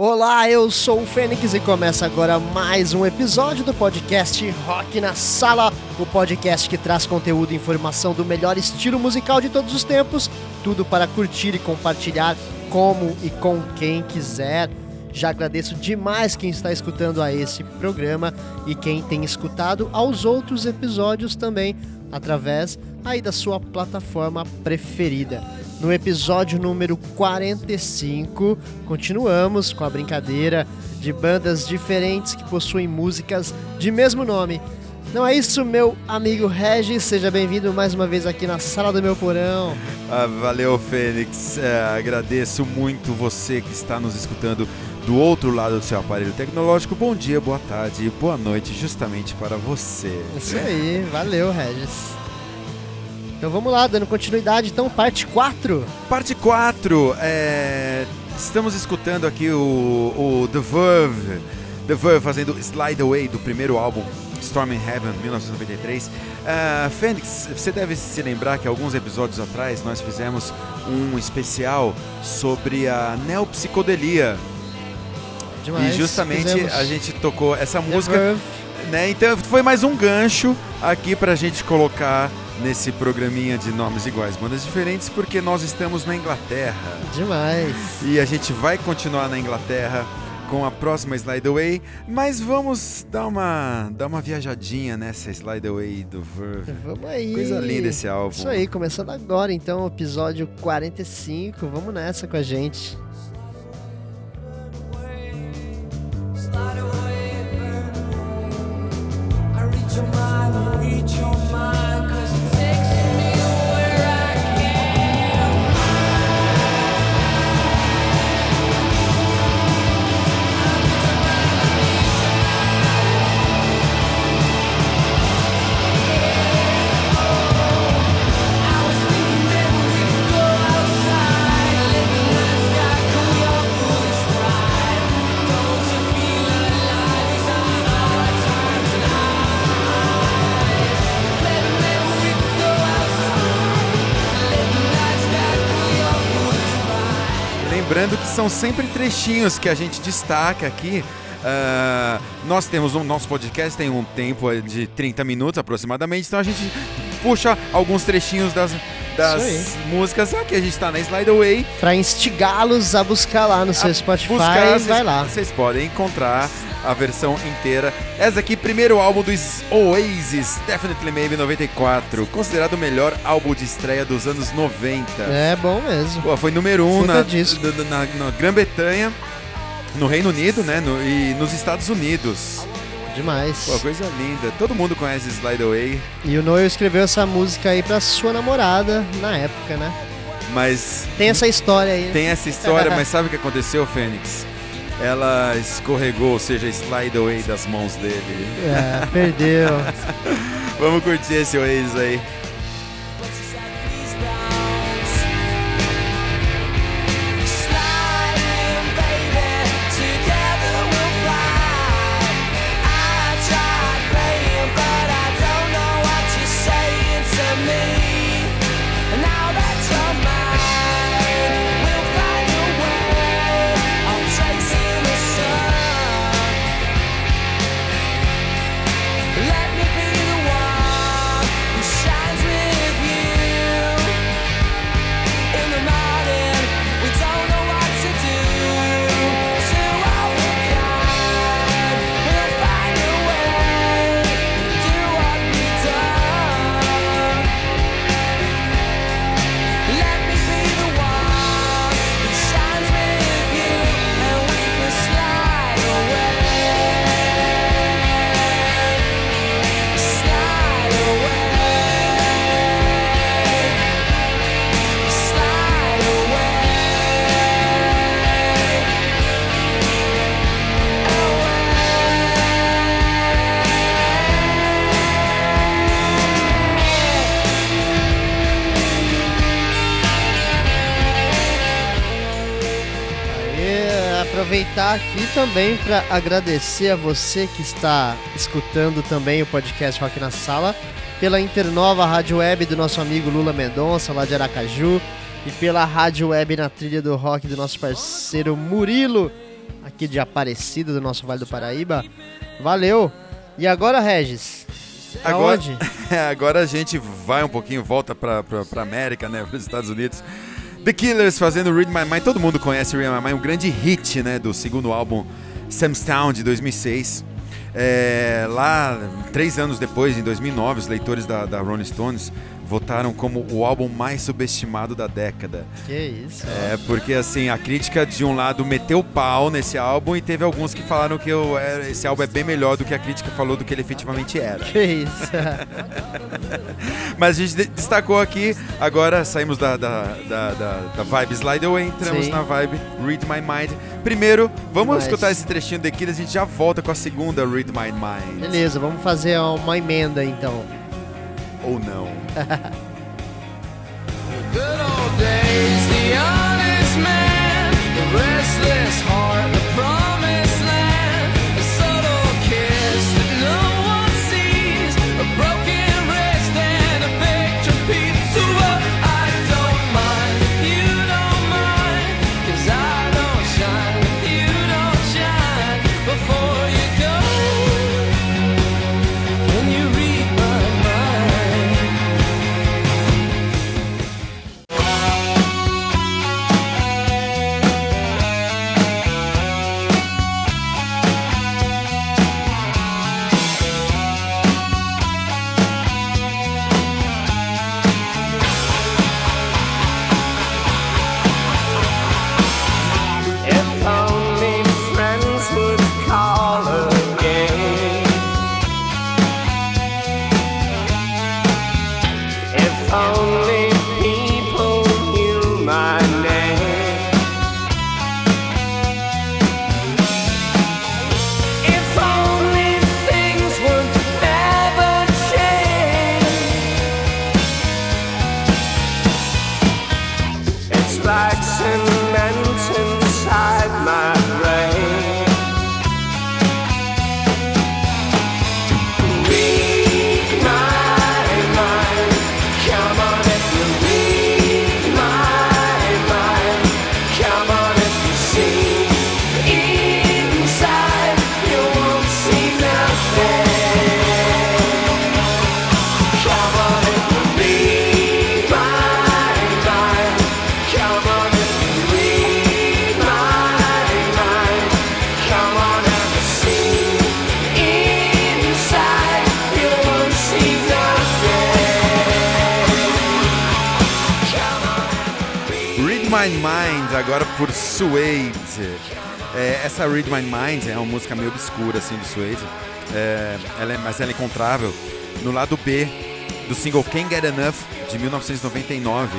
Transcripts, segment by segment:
Olá, eu sou o Fênix e começa agora mais um episódio do podcast Rock na Sala, o podcast que traz conteúdo e informação do melhor estilo musical de todos os tempos, tudo para curtir e compartilhar como e com quem quiser. Já agradeço demais quem está escutando a esse programa e quem tem escutado aos outros episódios também através aí da sua plataforma preferida. No episódio número 45, continuamos com a brincadeira de bandas diferentes que possuem músicas de mesmo nome. Não é isso, meu amigo Regis? Seja bem-vindo mais uma vez aqui na sala do meu porão. Ah, valeu, Fênix. É, agradeço muito você que está nos escutando do outro lado do seu aparelho tecnológico. Bom dia, boa tarde e boa noite, justamente para você. Isso aí, valeu, Regis. Então vamos lá, dando continuidade, então, parte 4. Parte 4, é... estamos escutando aqui o, o The Verve, The Verve fazendo Slide Away do primeiro álbum Storm in Heaven, 1993. Uh, Fênix, você deve se lembrar que alguns episódios atrás nós fizemos um especial sobre a neopsicodelia. Demais, e justamente fizemos. a gente tocou essa música, né? Então foi mais um gancho aqui pra gente colocar nesse programinha de nomes iguais, bandas diferentes, porque nós estamos na Inglaterra. Demais. E a gente vai continuar na Inglaterra com a próxima Slide Away, mas vamos dar uma, dar uma viajadinha nessa Slide Away do Verve. Vamos aí. Coisa linda esse álbum. Isso aí, começando agora então, episódio 45. Vamos nessa com a gente. São sempre trechinhos que a gente destaca aqui. Ah, nós temos um nosso podcast tem um tempo de 30 minutos aproximadamente, então a gente puxa alguns trechinhos das, das músicas. Aqui a gente está na Slide Away. Pra instigá-los a buscar lá no seu Spotify, buscar, vai vocês- lá. Vocês podem encontrar a versão inteira. Essa aqui, primeiro álbum dos Oasis, Definitely Maybe 94, considerado o melhor álbum de estreia dos anos 90. É bom mesmo. Pô, foi número um Puta na, na, na- na Grã-Bretanha, no Reino Unido, né? no- e nos Estados Unidos. Demais. Pô, coisa linda. Todo mundo conhece Slide Away, E o Noel escreveu essa música aí pra sua namorada na época, né? mas Tem essa história aí. tem essa história, mas sabe o que aconteceu, Fênix? Ela escorregou, ou seja, Slide Away das mãos dele. É, perdeu. Vamos curtir esse Oasis aí. Aproveitar aqui também para agradecer a você que está escutando também o podcast Rock na Sala pela Internova Rádio Web do nosso amigo Lula Mendonça, lá de Aracaju, e pela Rádio Web na trilha do rock do nosso parceiro Murilo, aqui de Aparecida, do nosso Vale do Paraíba. Valeu! E agora, Regis? Agora, Aonde? agora a gente vai um pouquinho, volta pra América, né? Para os Estados Unidos. The Killers fazendo Read My Mind. Todo mundo conhece Read My Mind, um grande hit, né? Do segundo álbum Sam's Town de 2006. É, lá, três anos depois, em 2009, os leitores da, da Rolling Stones votaram como o álbum mais subestimado da década. Que isso? É, porque assim, a crítica de um lado meteu pau nesse álbum e teve alguns que falaram que eu, é, esse álbum é bem melhor do que a crítica falou do que ele efetivamente era. Que isso? Mas a gente de- destacou aqui, agora saímos da, da, da, da, da vibe Slide Away, entramos Sim. na vibe Read My Mind. Primeiro, vamos Demais. escutar esse trechinho daqui, a gente já volta com a segunda Read My Mind. Beleza, vamos fazer uma emenda então. Oh, Ou não. My Mind, agora por Suede. É, essa Read My Mind é uma música meio obscura assim do Suede, É, ela é- mas ela é encontrável no lado B do single Can't Get Enough de 1999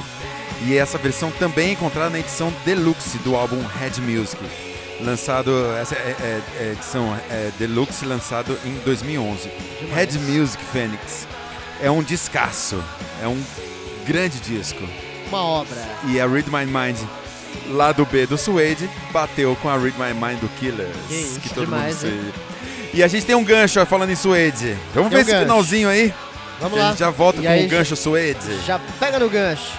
e essa versão também é encontrada na edição deluxe do álbum Head Music, lançado essa é, é- é edição é, deluxe lançado em 2011. Head Music Phoenix é um descasso, é um grande disco. Uma obra. E a Read My Mind lá do B do Suede bateu com a Read My Mind do Killers. Que isso, todo demais, mundo hein? E a gente tem um gancho ó, falando em Suede. Vamos Tem ver um esse gancho. finalzinho aí. Vamos que lá. a gente já volta E com o gancho Suede. Já pega no gancho.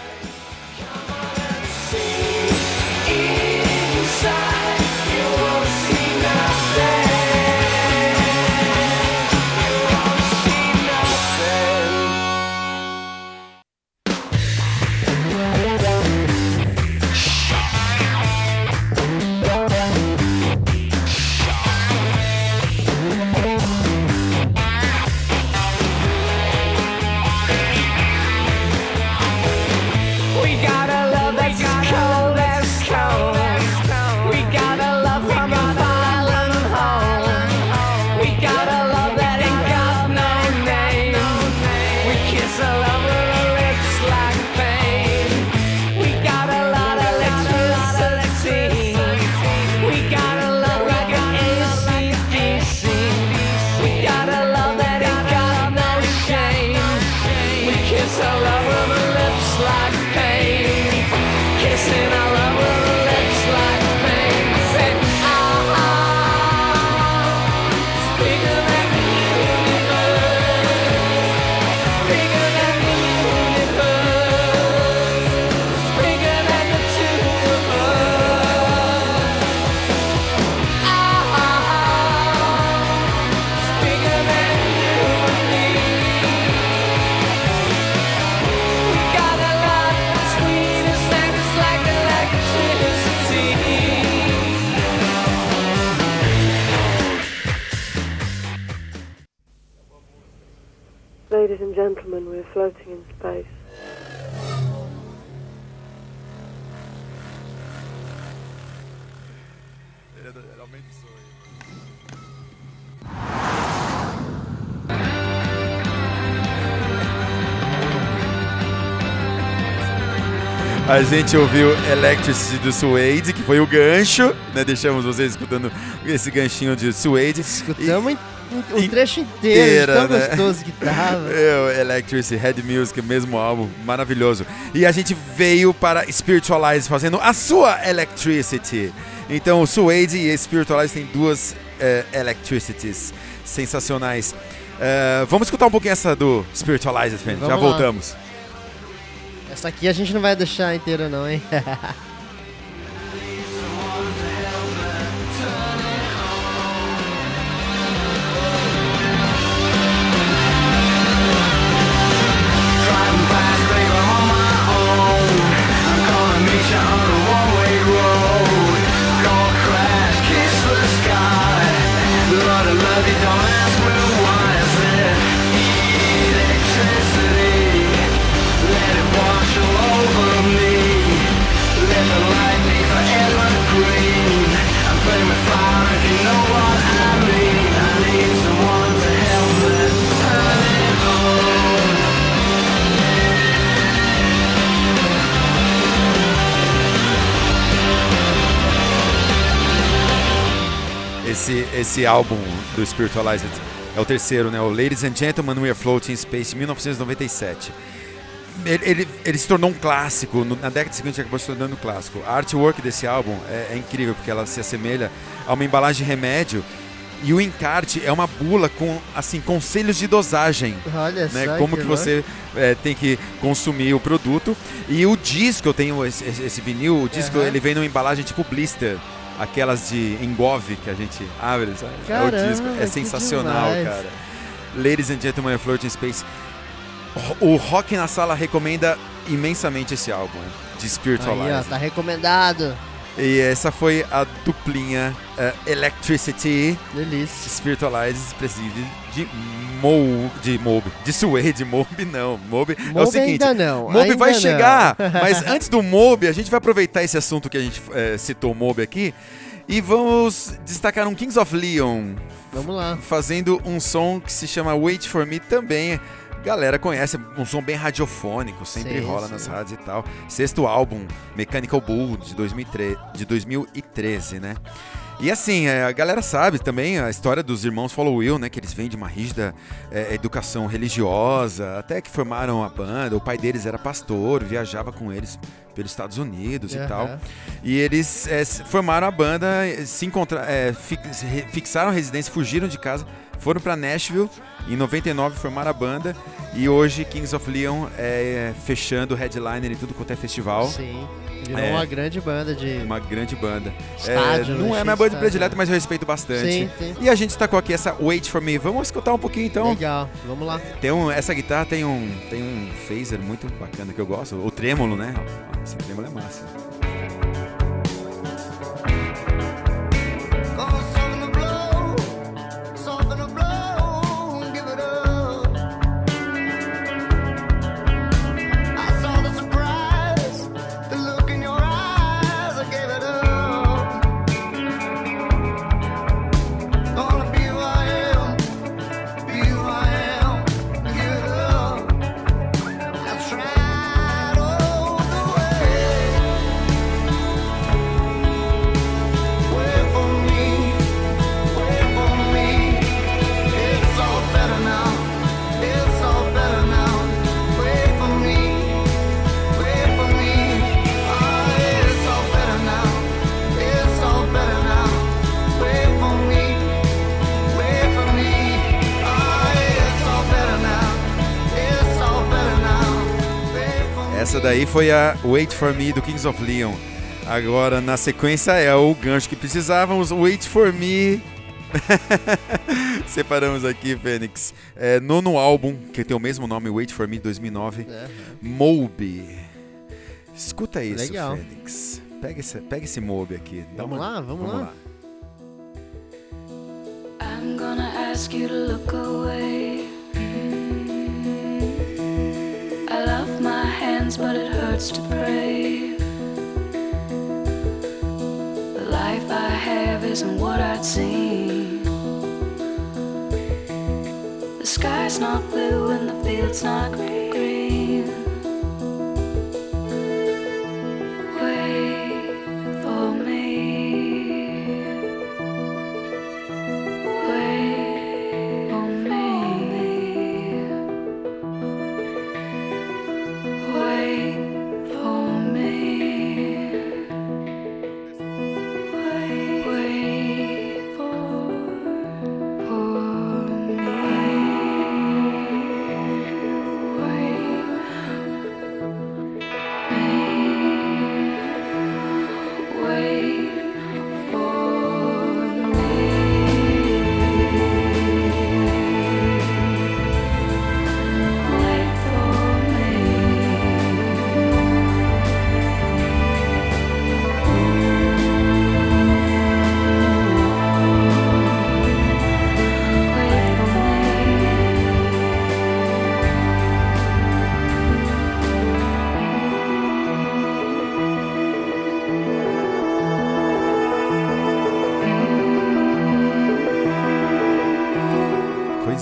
And gentlemen, we're floating in space. A gente ouviu Electricity do Suede, que foi o gancho, né? Deixamos vocês escutando esse ganchinho de Suede. Escutamos o trecho inteiro, tão né? gostoso que tava. Electricity, Head Music, mesmo álbum, maravilhoso. E a gente veio para Spiritualize fazendo a sua Electricity. Então, o Suede e Spiritualize tem duas eh, Electricities sensacionais. Eh, vamos escutar um pouquinho essa do Spiritualize. Já lá. voltamos. Essa aqui a gente não vai deixar inteira não, hein? álbum do Spiritualized é o terceiro, né? O Ladies and Gentlemen, We Are Floating in Space, 1997. Ele, ele, ele se tornou um clássico, na década seguinte acabou se tornando um clássico. A artwork desse álbum é, é incrível, porque ela se assemelha a uma embalagem de remédio e o encarte é uma bula com, assim, conselhos de dosagem Olha né? só Como que você é, tem que consumir o produto. E o disco, eu tenho esse, esse- vinil, o disco Aham. ele vem numa embalagem tipo blister. Aquelas de engove que a gente abre, sabe? é Caramba, o disco. É sensacional, demais. cara. Ladies and Gentlemen, Floating Space. O Rock na Sala recomenda imensamente esse álbum de Aí, Spiritualize. ó, tá recomendado. E essa foi a duplinha eh, Electricity Delícia. Spiritualize Preside de Mo, de Mob, de Suede, Mob não, Mob, é o Mob seguinte, ainda não, Mob ainda vai não. chegar, mas antes do Mob, a gente vai aproveitar esse assunto que a gente eh, citou Mob aqui e vamos destacar um Kings of Leon Vamos lá. fazendo um som que se chama Wait For Me também. Galera conhece, um som bem radiofônico, sempre Sim, rola sim. nas rádios e tal. Sexto álbum, Mechanical Bull, de, 2003, de 2013, né? E assim, é, a galera sabe também a história dos irmãos Follow Will, né? Que eles vêm de uma rígida é, educação religiosa, até que formaram a banda. O pai deles era pastor, viajava com eles pelos Estados Unidos e Aham. tal. E eles é, formaram a banda, se encontra, é, fixaram residência, fugiram de casa, foram pra Nashville. Em 99 formaram a banda e hoje Kings of Leon é fechando headliner e tudo quanto é festival. Sim. Virou É. uma grande banda de Uma grande banda. estádio. É, né? não é minha banda estádio. predileta, mas eu respeito bastante. Sim, sim. E a gente tacou aqui essa Wait For Me. Vamos escutar um pouquinho então. Legal, vamos lá. Tem um, essa guitarra tem um, tem um phaser muito bacana que eu gosto. O trêmulo, né? Esse trêmulo é massa. Essa daí foi a Wait For Me do Kings of Leon. Agora, na sequência, é o gancho que precisávamos. Wait For Me. Separamos aqui, Fênix. É, nono álbum, que tem o mesmo nome, Wait For Me, 2009. É. Moby. Escuta isso, Legal. Fênix. Pega esse, pega esse Moby aqui. Dá Vamos uma- lá, vamos lá. I'm gonna ask you to look away. Hands, but it hurts to pray. The life I have isn't what I'd seen. The sky's not blue and the field's not green.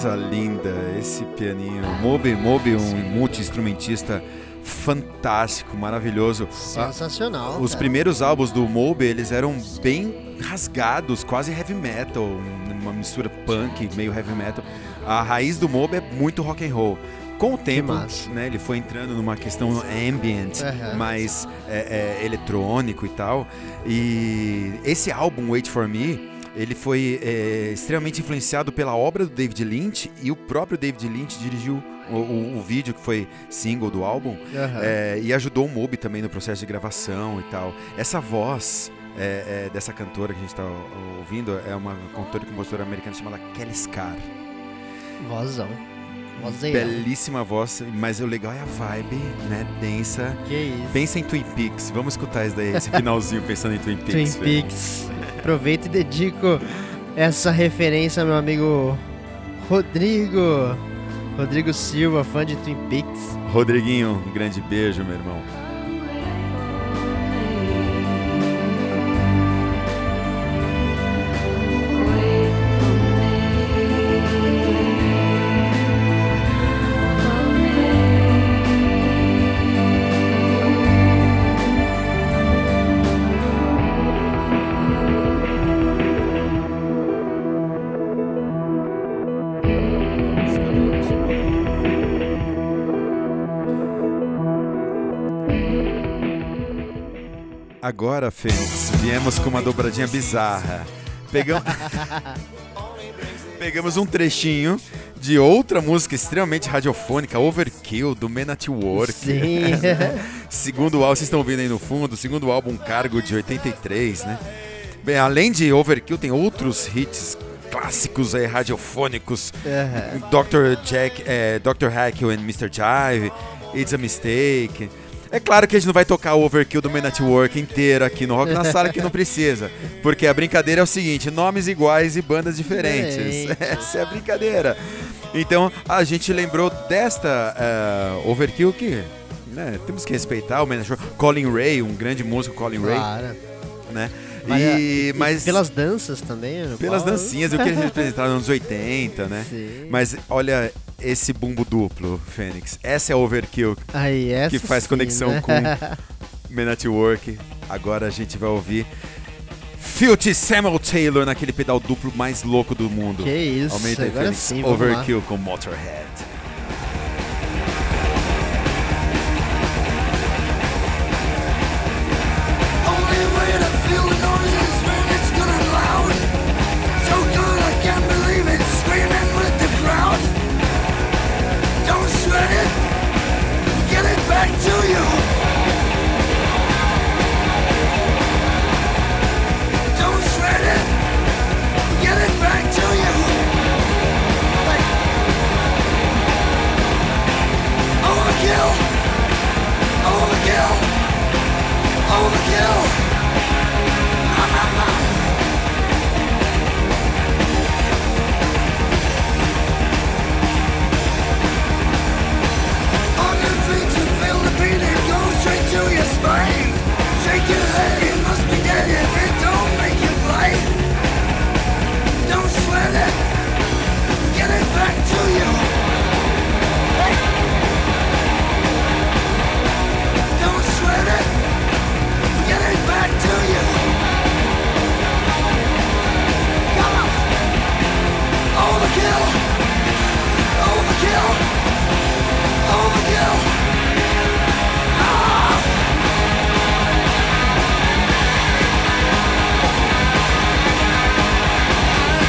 Coisa linda esse pianinho. Moby, Moby, um multi-instrumentista fantástico, maravilhoso. Ah, Sensacional. Os cara. primeiros álbuns do Moby, eles eram bem rasgados, quase heavy metal, uma mistura punk, meio heavy metal. A raiz do Moby é muito rock and roll. Com o tempo, né, ele foi entrando numa questão ambient, Aham. mais é, é, eletrônico e tal. E esse álbum, Wait For Me, ele foi é, extremamente influenciado pela obra do David Lynch e o próprio David Lynch dirigiu o, o- o vídeo que foi single do álbum Aham. é, e ajudou o Moby também no processo de gravação e tal. Essa voz é, é, dessa cantora que a gente está ouvindo é uma cantora e compositora americana chamada Kelly Scar. Vozão. Belíssima voz, mas o legal é a vibe, né? Densa. Que isso. Pensa em Twin Peaks. Vamos escutar isso daí, esse finalzinho pensando em Twin Twin Peaks. velho. Peaks. Aproveito e dedico essa referência ao meu amigo Rodrigo. Rodrigo Silva, fã de Twin Peaks. Rodriguinho, um grande beijo, meu irmão. Agora, Fênix, viemos com uma dobradinha bizarra. Pegamos, Pegamos um trechinho de outra música extremamente radiofônica, Overkill, do Men at Work. Sim. Segundo álbum, vocês estão vendo aí no fundo, segundo álbum Cargo de 83, né? Bem, além de Overkill, tem outros hits clássicos aí, radiofônicos. Dr. Jack, é, Dr. Hackle and Mr. Jive, It's a Mistake. É claro que a gente não vai tocar o Overkill do Men at Work inteiro aqui no Rock na Sala, que não precisa. Porque a brincadeira é o seguinte, nomes iguais e bandas diferentes. Essa é a brincadeira. Então, a gente lembrou desta eh, Overkill que... né, temos que respeitar o Men at Work. Colin Ray, um grande músico, Colin Ray, Claro. né? Mas, E, e mas pelas danças também. no pelas qual- dancinhas, o que eles representaram nos anos 80, né? Sim. Mas olha esse bumbo duplo, Fênix. Essa é a Overkill Aí, essa que faz sim, conexão né? com Men at Work. Agora a gente vai ouvir Filthy Samuel Taylor naquele pedal duplo mais louco do mundo. Que isso, Aumenta aí, agora Fênix. sim, vamos lá. Overkill com Motorhead.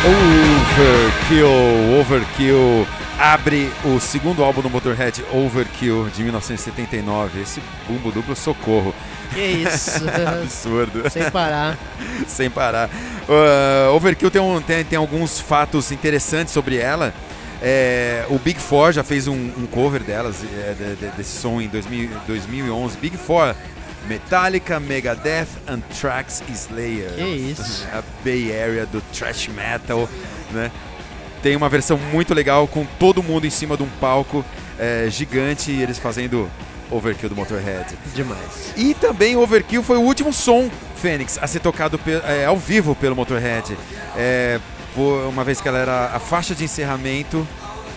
Overkill, Overkill abre o segundo álbum do Motorhead, Overkill, de 1979. Esse bumbo duplo, socorro. Que isso. Absurdo. Sem parar. Sem parar. Uh, Overkill tem, um- tem- tem alguns fatos interessantes sobre ela. É, o Big Four já fez um, um cover delas, é, de- de- desse som em 2000 2011. Big Four, Metallica, Megadeth, Anthrax e Slayer. Que isso. A Bay Area do thrash metal, né? Tem uma versão muito legal com todo mundo em cima de um palco é, gigante e eles fazendo Overkill do Motorhead. Demais. E também o Overkill foi o último som Fênix a ser tocado é, ao vivo pelo Motorhead. É, uma vez que ela era a faixa de encerramento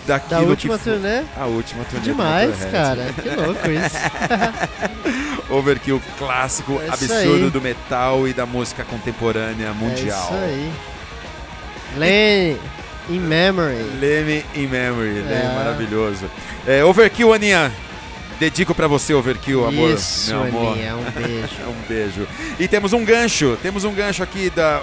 daquilo Da última que foi- turnê? A última turnê Demais, cara. Que louco isso. Overkill clássico, É absurdo aí. do metal e da música contemporânea mundial. É isso aí. Lenny, in memory. Leme in Memory, Leme É. maravilhoso. É, overkill, Aninha. Dedico pra você, Overkill, amor. Isso, meu amor. Aninha, um beijo. um beijo. E temos um gancho, temos um gancho aqui da,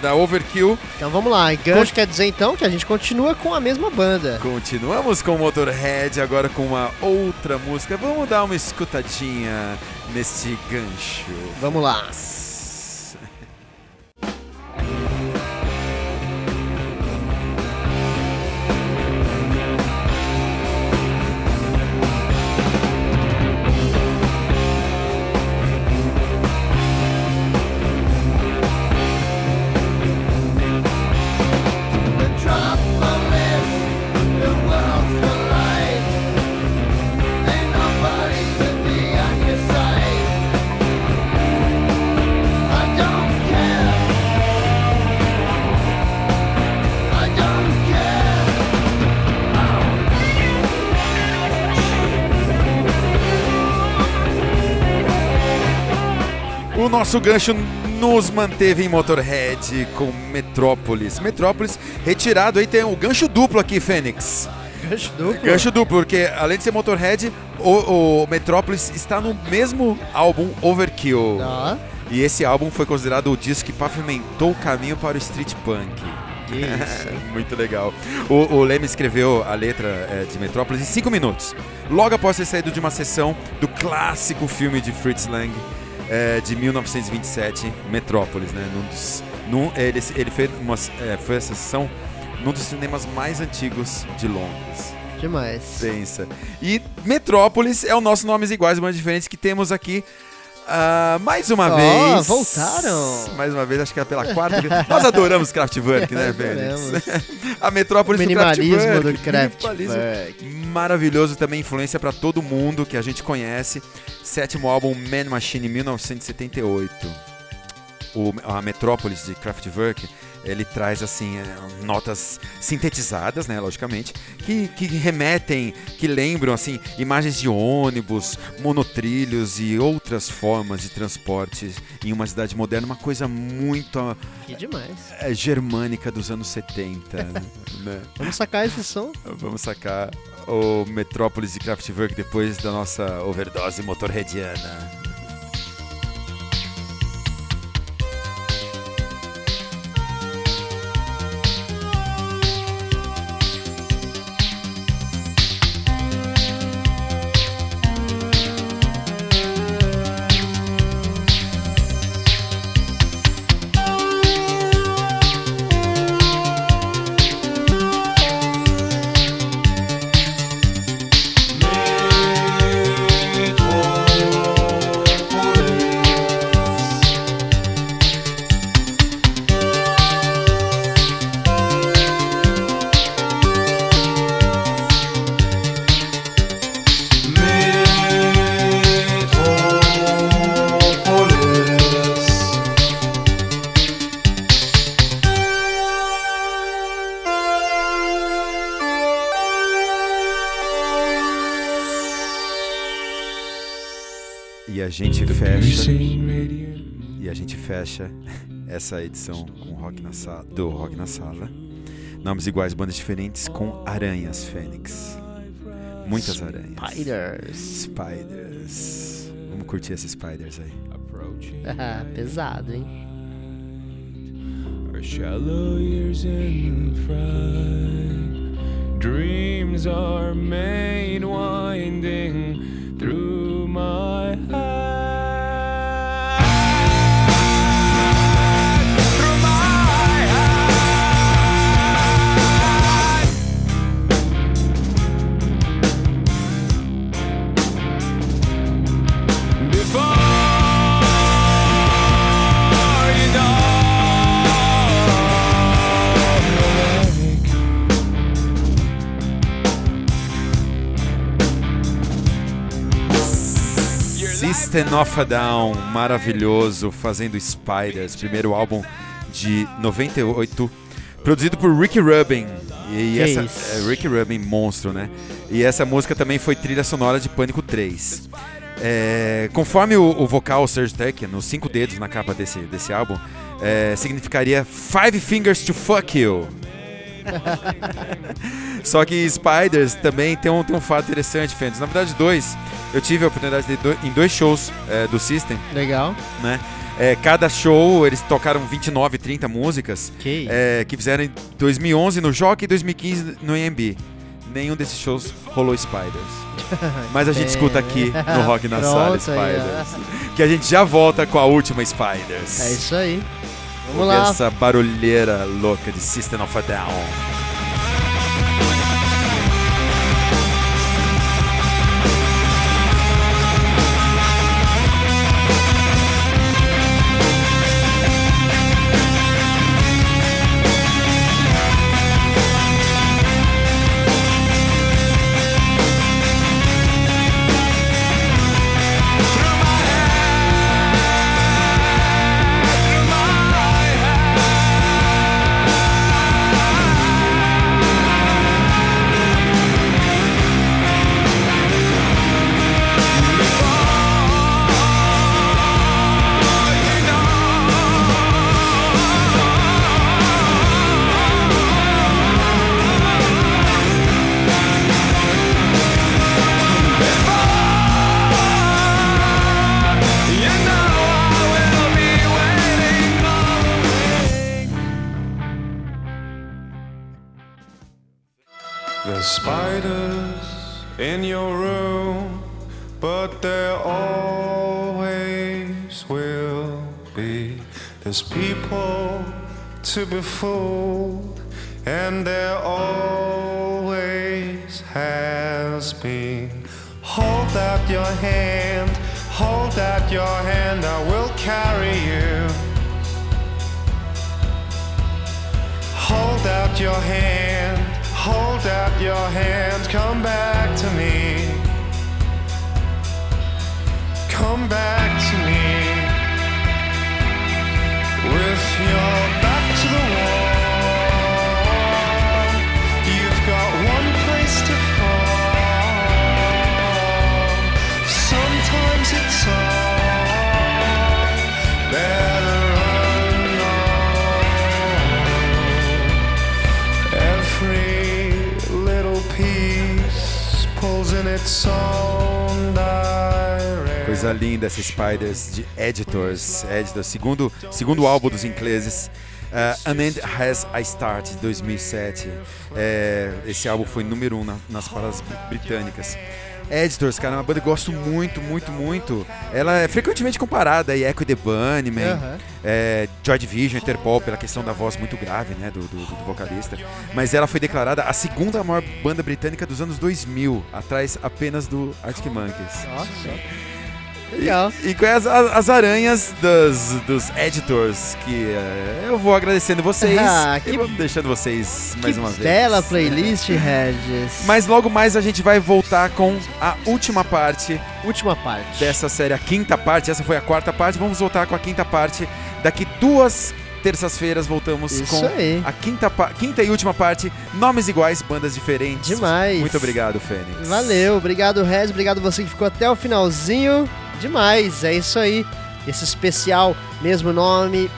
da Overkill. Então vamos lá. Gancho quer dizer então que a gente continua com a mesma banda. Continuamos com o Motorhead, agora com uma outra música. Vamos dar uma escutadinha nesse gancho. Vamos lá. Nosso gancho nos manteve em Motorhead com Metrópolis. Metrópolis retirado aí tem o gancho duplo aqui, Fênix. Gancho duplo. Gancho duplo, porque além de ser Motorhead, o, o Metrópolis está no mesmo álbum Overkill. Ó, E esse álbum foi considerado o disco que pavimentou o caminho para o street punk. Muito legal. O, o Leme escreveu a letra é, de Metrópolis em 5 minutos. Logo após ter saído de uma sessão do clássico filme de Fritz Lang é, de 1927, Metrópolis, né? Num dos, num- ele, ele fez uma, é, foi a sessão num dos cinemas mais antigos de Londres. Demais. Pensa. E Metrópolis é o nosso Nomes Iguais, mas diferentes que temos aqui. Ah, mais uma Ó, vez. voltaram. Mais uma vez, acho que é pela quarta vez. Nós adoramos Kraftwerk, né. Fênix? A Metrópolis do Minimalismo Kraftwerk. do Kraftwerk. Maravilhoso também, influência pra todo mundo que a gente conhece. Sétimo álbum Man Machine, 1978. O, a Metrópolis de Kraftwerk, ele traz assim é, notas sintetizadas, né, logicamente, que, que remetem, que lembram assim imagens de ônibus, monotrilhos e outras formas de transporte em uma cidade moderna, uma coisa muito Que demais. é, germânica dos anos 70, né? Vamos sacar esse som? Vamos sacar o Metrópolis de Kraftwerk depois da nossa overdose motorheadiana. Fecha essa edição com rock na sala, do Rock na Sala. Nomes iguais, bandas diferentes, com aranhas Fênix. Muitas aranhas. Spiders. Spiders. Vamos curtir esses spiders aí. Ah, pesado, hein? Our shallow years in fright. Dreams are made winding through System of a Down, maravilhoso, fazendo Spiders, primeiro álbum de 98, produzido por Ricky Rubin. E Que essa é, Ricky Rubin, monstro, né? E essa música também foi trilha sonora de Pânico 3. É, conforme o, o vocal Serge Tankian, nos cinco dedos na capa desse, desse álbum, é, significaria Five Fingers to Fuck You. Só que Spiders também tem um, tem um fato interessante, Fênix. Na verdade, dois. Eu tive a oportunidade de ir do- em dois shows é, do System, Legal. né? É, cada show eles tocaram 29, 30 músicas Que é, que fizeram em 2011 no Jockey e 2015 no EMB. Nenhum desses shows rolou Spiders. Mas a gente escuta aqui no Rock na Sala Pronto aí, ó. Spiders. Que a gente já volta com a última Spiders. É isso aí. Vamos Ouvir lá. Essa barulheira louca de System of a Down. Hold out your hand, I will carry you. Hold out your hand, hold out your hand, come back to me. Come back to me. With your Coisa linda essa Spiders de Editors. Editors, segundo, segundo álbum dos ingleses. Uh, An End Has a Start, de 2007. É, esse álbum foi número um na- nas paradas br- britânicas. Editors, cara, é uma banda que eu gosto muito, muito, muito. Ela é frequentemente comparada a Echo the Bunnymen, Aham. é, Joy Division, Interpol, pela questão da voz muito grave, né, do, do- do vocalista. Mas ela foi declarada a segunda maior banda britânica dos anos 2000, atrás apenas do Arctic Monkeys. Nossa. Legal. E, e com as, as as aranhas dos, dos editors, que eh, eu vou agradecendo vocês Ah, e que- vou deixando vocês mais uma vez. bela playlist, Regis. Mas logo mais a gente vai voltar com a última parte Última parte. dessa série, a quinta parte. Essa foi a quarta parte. Vamos voltar com a quinta parte. Daqui duas terças-feiras voltamos Isso com aí. a quinta, quinta e última parte. Nomes iguais, bandas diferentes. Demais. Muito obrigado, Fênix. Valeu, obrigado Rez, obrigado você que ficou até o finalzinho. Demais, é isso aí. Esse especial, mesmo nome,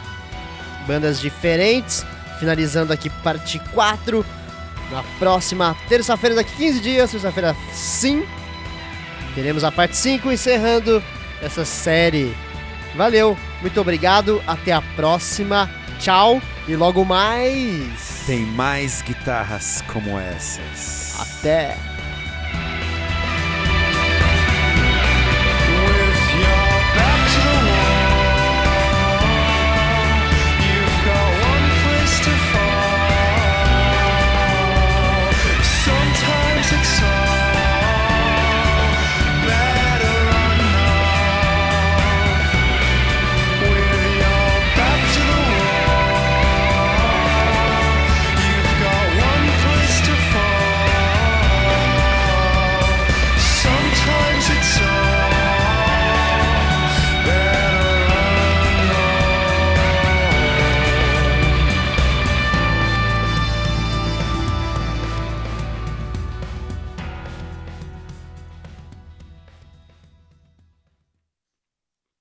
bandas diferentes. Finalizando aqui parte 4. Na próxima terça-feira, daqui 15 dias, terça-feira sim. Teremos a parte 5 encerrando essa série. Valeu, muito obrigado, até a próxima. Tchau. E logo mais. Tem mais guitarras como essas. Até.